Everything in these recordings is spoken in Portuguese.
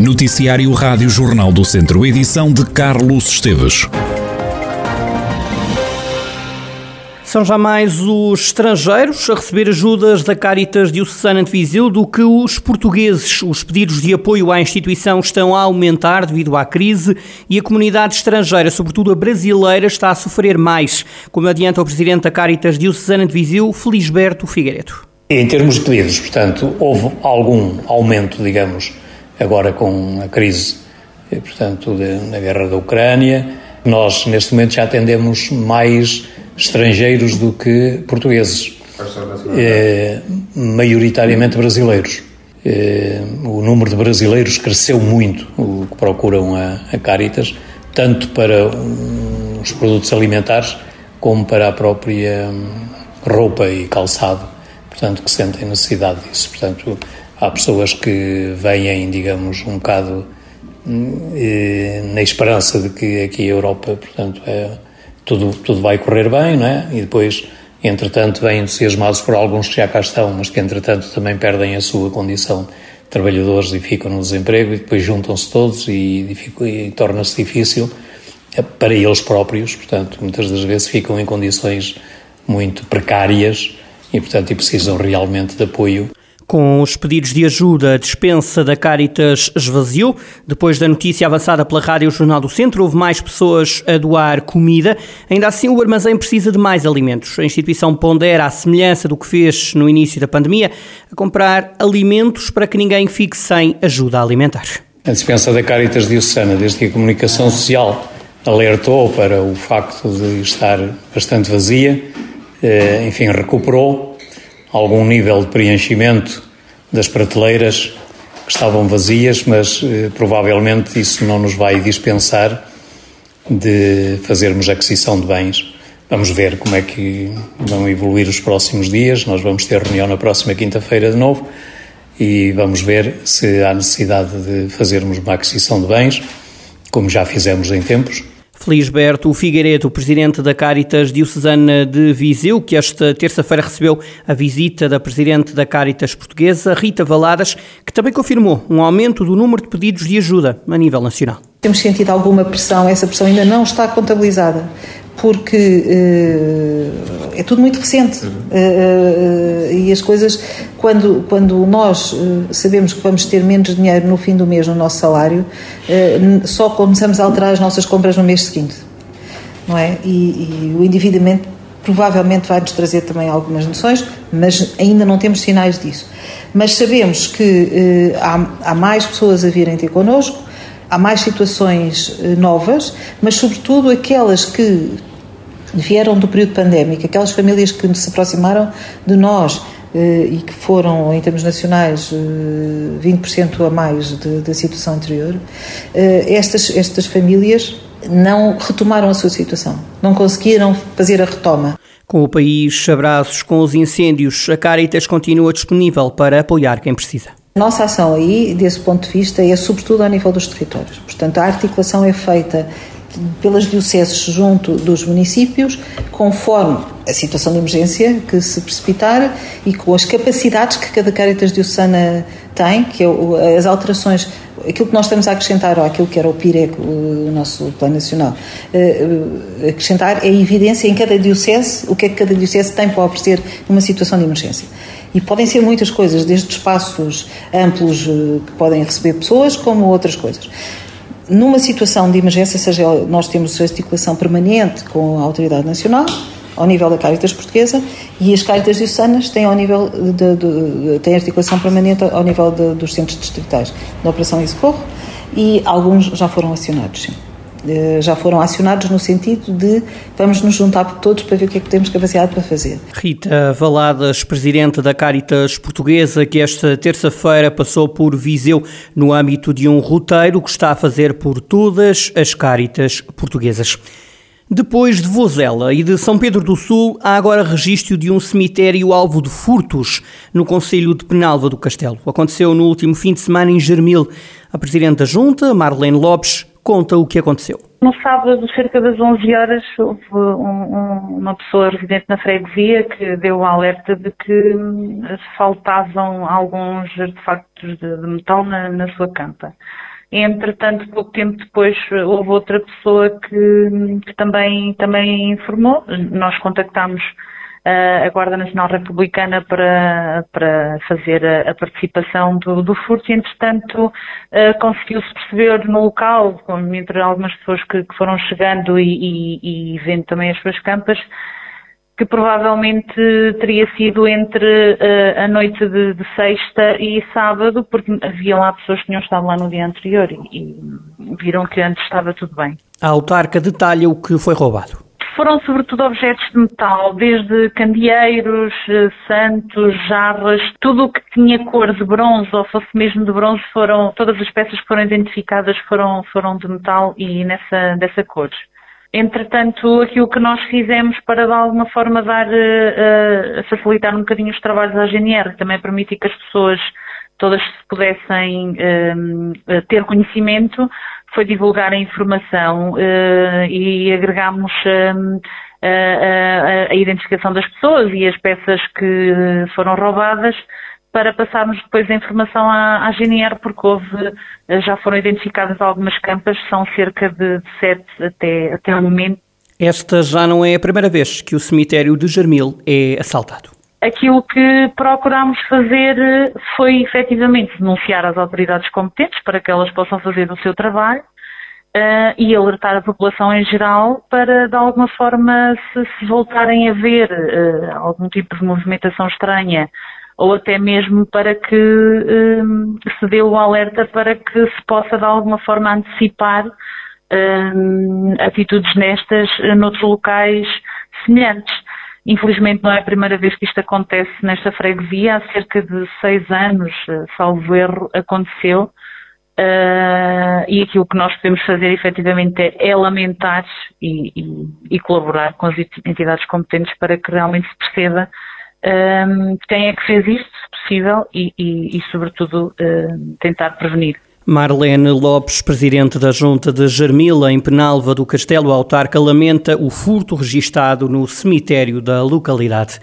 Noticiário Rádio Jornal do Centro, edição de Carlos Esteves. São já mais os estrangeiros a receber ajudas da Caritas Diocesana de Viseu do que os portugueses. Os pedidos de apoio à instituição estão a aumentar devido à crise e a comunidade estrangeira, sobretudo a brasileira, está a sofrer mais, como adianta o presidente da Caritas Diocesana de Viseu, Felisberto Figueiredo. Em termos de pedidos, portanto, houve algum aumento, digamos, agora com a crise, portanto, na guerra da Ucrânia. Nós, neste momento, já atendemos mais estrangeiros do que portugueses, é, maioritariamente brasileiros. É, o número de brasileiros cresceu muito, o que procuram a, a Caritas, tanto para os produtos alimentares como para a própria hum, roupa e calçado, portanto, que sentem necessidade disso. Portanto, há pessoas que vêm, digamos, um bocado hum, na esperança de que aqui a Europa, portanto, é tudo, tudo vai correr bem, não é? E depois, entretanto, vêm entusiasmados por alguns que já cá estão, mas que, entretanto, também perdem a sua condição de trabalhadores e ficam no desemprego e depois juntam-se todos e, e, e torna-se difícil eh, para eles próprios, portanto, muitas das vezes ficam em condições muito precárias e, portanto, e precisam realmente de apoio com os pedidos de ajuda, a dispensa da Caritas esvaziou. Depois da notícia avançada pela Rádio Jornal do Centro, houve mais pessoas a doar comida. Ainda assim, o armazém precisa de mais alimentos. A instituição pondera, à semelhança do que fez no início da pandemia, a comprar alimentos para que ninguém fique sem ajuda alimentar. A dispensa da Caritas Diocesana, desde que a comunicação social alertou para o facto de estar bastante vazia, eh, enfim, recuperou algum nível de preenchimento das prateleiras que estavam vazias, mas eh, provavelmente isso não nos vai dispensar de fazermos aquisição de bens. Vamos ver como é que vão evoluir os próximos dias. Nós vamos ter reunião na próxima quinta-feira de novo e vamos ver se há necessidade de fazermos uma aquisição de bens, como já fizemos em tempos. Felisberto Figueiredo, presidente da Caritas Diocesana de Viseu, que esta terça-feira recebeu a visita da presidente da Caritas Portuguesa, Rita Valadas, que também confirmou um aumento do número de pedidos de ajuda a nível nacional. Temos sentido alguma pressão, essa pressão ainda não está contabilizada, porque uh, é tudo muito recente uh, uh, e as coisas, quando, quando nós sabemos que vamos ter menos dinheiro no fim do mês no nosso salário, só começamos a alterar as nossas compras no mês seguinte, não é? E, e o endividamento provavelmente vai nos trazer também algumas noções, mas ainda não temos sinais disso. Mas sabemos que há, há mais pessoas a virem ter connosco, há mais situações novas, mas sobretudo aquelas que vieram do período pandémico, aquelas famílias que se aproximaram de nós eh, e que foram, em termos nacionais, 20% eh, a mais da situação anterior, eh, estas, estas famílias não retomaram a sua situação, não conseguiram fazer a retoma. Com o país abraços com os incêndios, a Caritas continua disponível para apoiar quem precisa. Nossa ação aí, desse ponto de vista, é sobretudo ao nível dos territórios. Portanto, a articulação é feita pelas dioceses junto dos municípios, conforme a situação de emergência que se precipitar e com as capacidades que cada Caritas Diocesana tem, que é as alterações, aquilo que nós estamos a acrescentar ou aquilo que era o PIREC, o nosso Plano Nacional, eh, eh, acrescentar é a evidência em cada diocese, o que é que cada diocese tem para oferecer numa situação de emergência. E podem ser muitas coisas, desde espaços amplos eh, que podem receber pessoas, como outras coisas numa situação de emergência, seja nós temos articulação permanente com a Autoridade Nacional, ao nível da Caritas Portuguesa, e as Caritas Diocesanas têm, ao nível de, de, de, têm articulação permanente ao nível de, dos centros distritais da Operação e Socorro, e alguns já foram acionados, sim. Eh, já foram acionados no sentido de vamos nos juntar todos para ver o que é que temos capacidade para fazer. Rita Valadas, presidente da Caritas Portuguesa, que esta terça-feira passou por Viseu no âmbito de um roteiro que está a fazer por todas as Caritas portuguesas. Depois de Vozela e de São Pedro do Sul, há agora registro de um cemitério alvo de furtos no Conselho de Penalva do Castelo. Aconteceu no último fim de semana em Germil. A Presidente da Junta, Marlene Lopes, conta o que aconteceu. No sábado, cerca das 11 horas, houve um, uma pessoa residente na freguesia que deu o alerta de que hum, faltavam alguns artefactos de, de metal na, na, sua campa. Entretanto, pouco tempo depois, houve outra pessoa que, hum, que também, também informou. Nós contactámos a Guarda Nacional Republicana para, para fazer a, a participação do, do furto e, entretanto, uh, conseguiu-se perceber no local, entre algumas pessoas que, que foram chegando e, e, e, vendo também as suas campas, que provavelmente teria sido entre uh, a noite de, de, sexta e sábado, porque havia lá pessoas que tinham estado lá no dia anterior e, e viram que antes estava tudo bem. A autarca detalha o que foi roubado foram sobretudo objetos de metal, desde candeeiros, eh, santos, jarras, tudo o que tinha cor de bronze ou fosse mesmo de bronze foram, todas as peças que foram identificadas foram, foram de metal e nessa, dessa cor. Entretanto, aquilo que nós fizemos para de alguma forma dar, uh, facilitar um bocadinho os trabalhos à GNR, também permitir que as pessoas todas pudessem ter conhecimento, foi divulgar a informação uh, e agregámos uh, a, a, identificação das pessoas e as peças que foram roubadas para passarmos depois a informação à, à GNR, porque houve, já foram identificadas algumas campas, são cerca de sete até, até o momento. Esta já não é a primeira vez que o cemitério de Jarmil é assaltado. Aquilo que procurámos fazer eh, foi efetivamente denunciar às autoridades competentes para que elas possam fazer o seu trabalho uh, e alertar a população em geral para, de alguma forma, se, se voltarem a ver uh, algum tipo de movimentação estranha ou até mesmo para que uh, se dê o alerta para que se possa, de alguma forma, antecipar atitudes nestas noutros locais semelhantes. Infelizmente não é a primeira vez que isto acontece nesta freguesia, há cerca de seis anos, eh, salvo erro, aconteceu. Uh, e aquilo que nós podemos fazer efetivamente é, é lamentar e, e, e, colaborar com as entidades competentes para que realmente se perceba uh, quem é que fez isto, se possível, e, e sobretudo, uh, tentar prevenir. Marlene Lopes, presidente da Junta de Germila, em Penalva do Castelo Autarca, lamenta o furto registado no cemitério da localidade.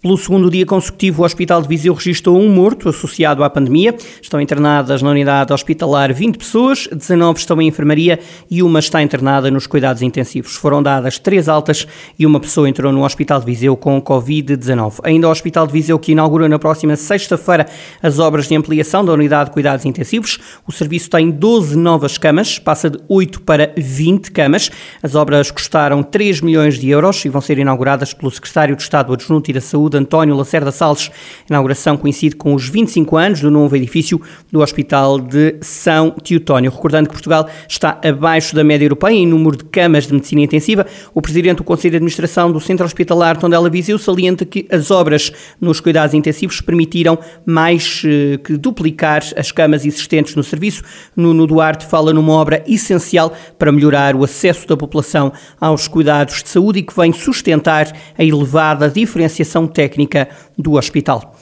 Pelo segundo dia consecutivo, o Hospital de Viseu registrou um morto associado à pandemia. Estão internadas na unidade hospitalar 20 pessoas, 19 estão em enfermaria e uma está internada nos cuidados intensivos. Foram dadas três altas e uma pessoa entrou no Hospital de Viseu com Covid-19. Ainda o Hospital de Viseu, que inaugura na próxima sexta-feira as obras de ampliação da unidade de cuidados intensivos. O serviço tem 12 novas camas, passa de 8 para 20 camas. As obras custaram 3 milhões de euros e vão ser inauguradas pelo Secretário de Estado Adjunto e da Saúde Saúde, António Lacerda Salles. A inauguração coincide com os 25 anos do novo edifício do Hospital de São Teotónio. Recordando que Portugal está abaixo da média europeia em número de camas de medicina intensiva, o presidente do Conselho de Administração do Centro Hospitalar Tondela Viseu salienta que as obras nos cuidados intensivos permitiram mais eh, que duplicar as camas existentes no serviço. Nuno Duarte fala numa obra essencial para melhorar o acesso da população aos cuidados de saúde e que vem sustentar a elevada diferenciação técnica do hospital.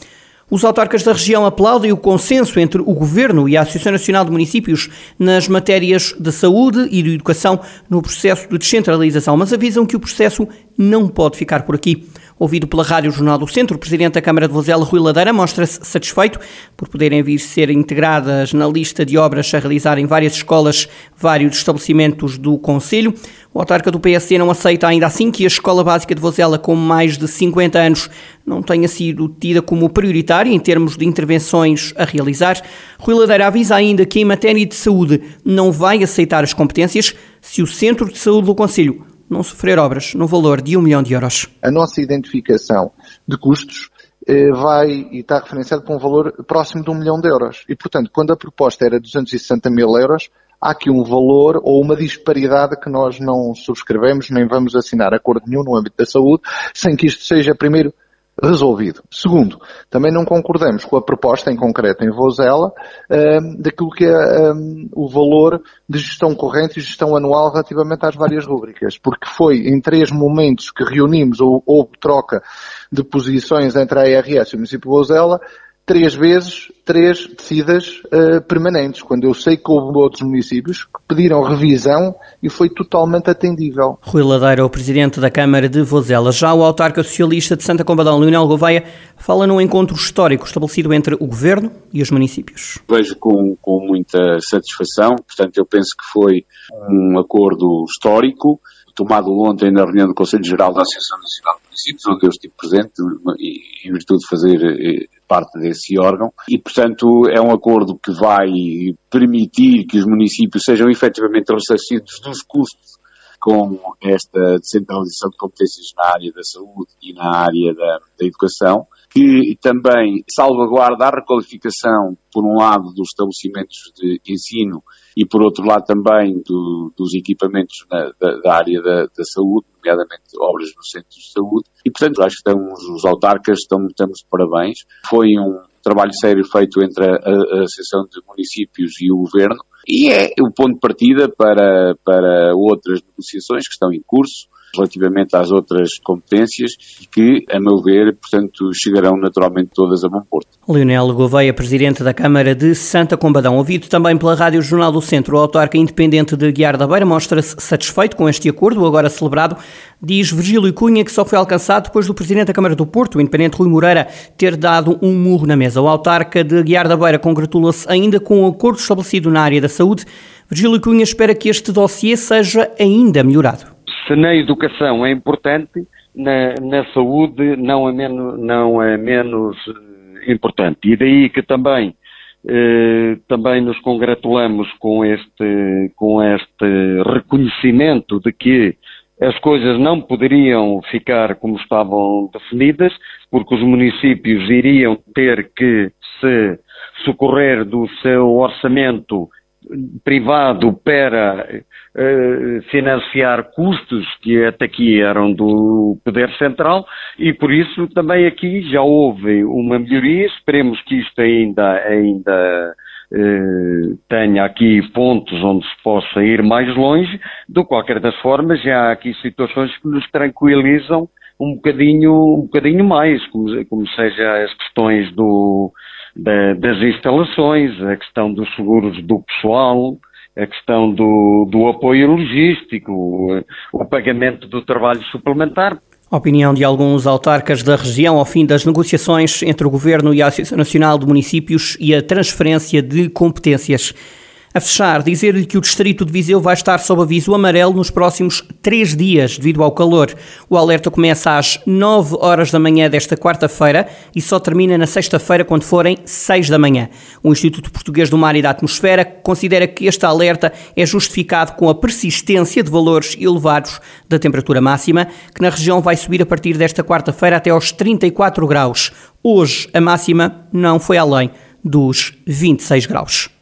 Os autarcas da região aplaudem o consenso entre o Governo e a Associação Nacional de Municípios nas matérias de saúde e de educação no processo de descentralização, mas avisam que o processo não pode ficar por aqui. Ouvido pela Rádio Jornal do Centro, o Presidente da Câmara de Vozela, Rui Ladeira, mostra-se satisfeito por poderem vir ser integradas na lista de obras a realizar em várias escolas, vários estabelecimentos do Conselho. O autarca do PSD não aceita ainda assim que a Escola Básica de Vozela, com mais de 50 anos, não tenha sido tida como prioritária em termos de intervenções a realizar. Rui Ladeira avisa ainda que em matéria de saúde não vai aceitar as competências se o Centro de Saúde do Conselho não sofrer obras no valor de um milhão de euros. A nossa identificação de custos eh, vai e está referenciado com um valor próximo de um milhão de euros. E, portanto, quando a proposta era 260 mil euros, há aqui um valor ou uma disparidade que nós não subscrevemos, nem vamos assinar acordo nenhum no âmbito da saúde, sem que isto seja, primeiro, resolvido. Segundo, também não concordamos com a proposta em concreto em Vozela um, daquilo que é um, o valor de gestão corrente e gestão anual relativamente às várias rúbricas, porque foi em três momentos que reunimos ou houve troca de posições entre a ARS e o município de Vozela três vezes três descidas uh, permanentes, quando eu sei que houve outros municípios que pediram revisão e foi totalmente atendível. Rui Ladeira, o presidente da Câmara de Vozela. Já o autarca socialista de Santa Combadão, Leonel Gouveia, fala num encontro histórico estabelecido entre o governo e os municípios. Vejo com, com muita satisfação, portanto, eu penso que foi um acordo histórico tomado ontem na reunião do Conselho Geral da Associação Nacional de Municípios, onde eu estive presente, em virtude de fazer eh, parte desse órgão, e, portanto, é um acordo que vai permitir que os municípios sejam efetivamente ressarcidos dos custos com esta descentralização de competências na área da saúde e na área da, da educação, que também salvaguarda a requalificação, por um lado, dos estabelecimentos de ensino e, por outro lado, também do, dos equipamentos na, da, da, área da, da, saúde, nomeadamente obras no centro de saúde. E, portanto, acho que estamos, os autarcas estão, estamos de parabéns. Foi um trabalho sério feito entre a, a, Associação de Municípios e o Governo e é o ponto de partida para, para outras negociações que estão em curso relativamente às outras competências que, a meu ver, portanto, chegarão naturalmente todas a bom porto. Leonel Gouveia, Presidente da Câmara de Santa Combadão. Ouvido também pela Rádio Jornal do Centro, o autarca independente de Guiar da Beira mostra-se satisfeito com este acordo, agora celebrado. Diz Virgílio Cunha que só foi alcançado depois do Presidente da Câmara do Porto, o independente Rui Moreira, ter dado um murro na mesa. O autarca de Guiar da Beira congratula-se ainda com o acordo estabelecido na área da saúde. Virgílio Cunha espera que este dossiê seja ainda melhorado se na educação é importante, na, na saúde não é menos, não é menos eh, importante. E daí que também, eh, também nos congratulamos com este, com este reconhecimento de que as coisas não poderiam ficar como estavam definidas, porque os municípios iriam ter que se socorrer do seu orçamento privado para uh, financiar custos que até aqui eram do Poder Central e por isso também aqui já houve uma melhoria, esperemos que isto ainda, ainda uh, tenha aqui pontos onde se possa ir mais longe, de qualquer das formas já há aqui situações que nos tranquilizam um bocadinho, um bocadinho mais, como, como seja as questões do, da, das instalações, a questão dos seguros do pessoal, a questão do, do apoio logístico, o, o pagamento do trabalho suplementar. A opinião de alguns autarcas da região ao fim das negociações entre o Governo e a Associação Nacional de Municípios e a transferência de competências. A fechar, dizer-lhe que o Distrito de Viseu vai estar sob aviso amarelo nos próximos três dias, devido ao calor. O alerta começa às 9 horas da manhã desta quarta-feira e só termina na sexta-feira, quando forem 6 da manhã. O Instituto Português do Mar e da Atmosfera considera que este alerta é justificado com a persistência de valores elevados da temperatura máxima, que na região vai subir a partir desta quarta-feira até aos 34 graus. Hoje, a máxima não foi além dos 26 graus.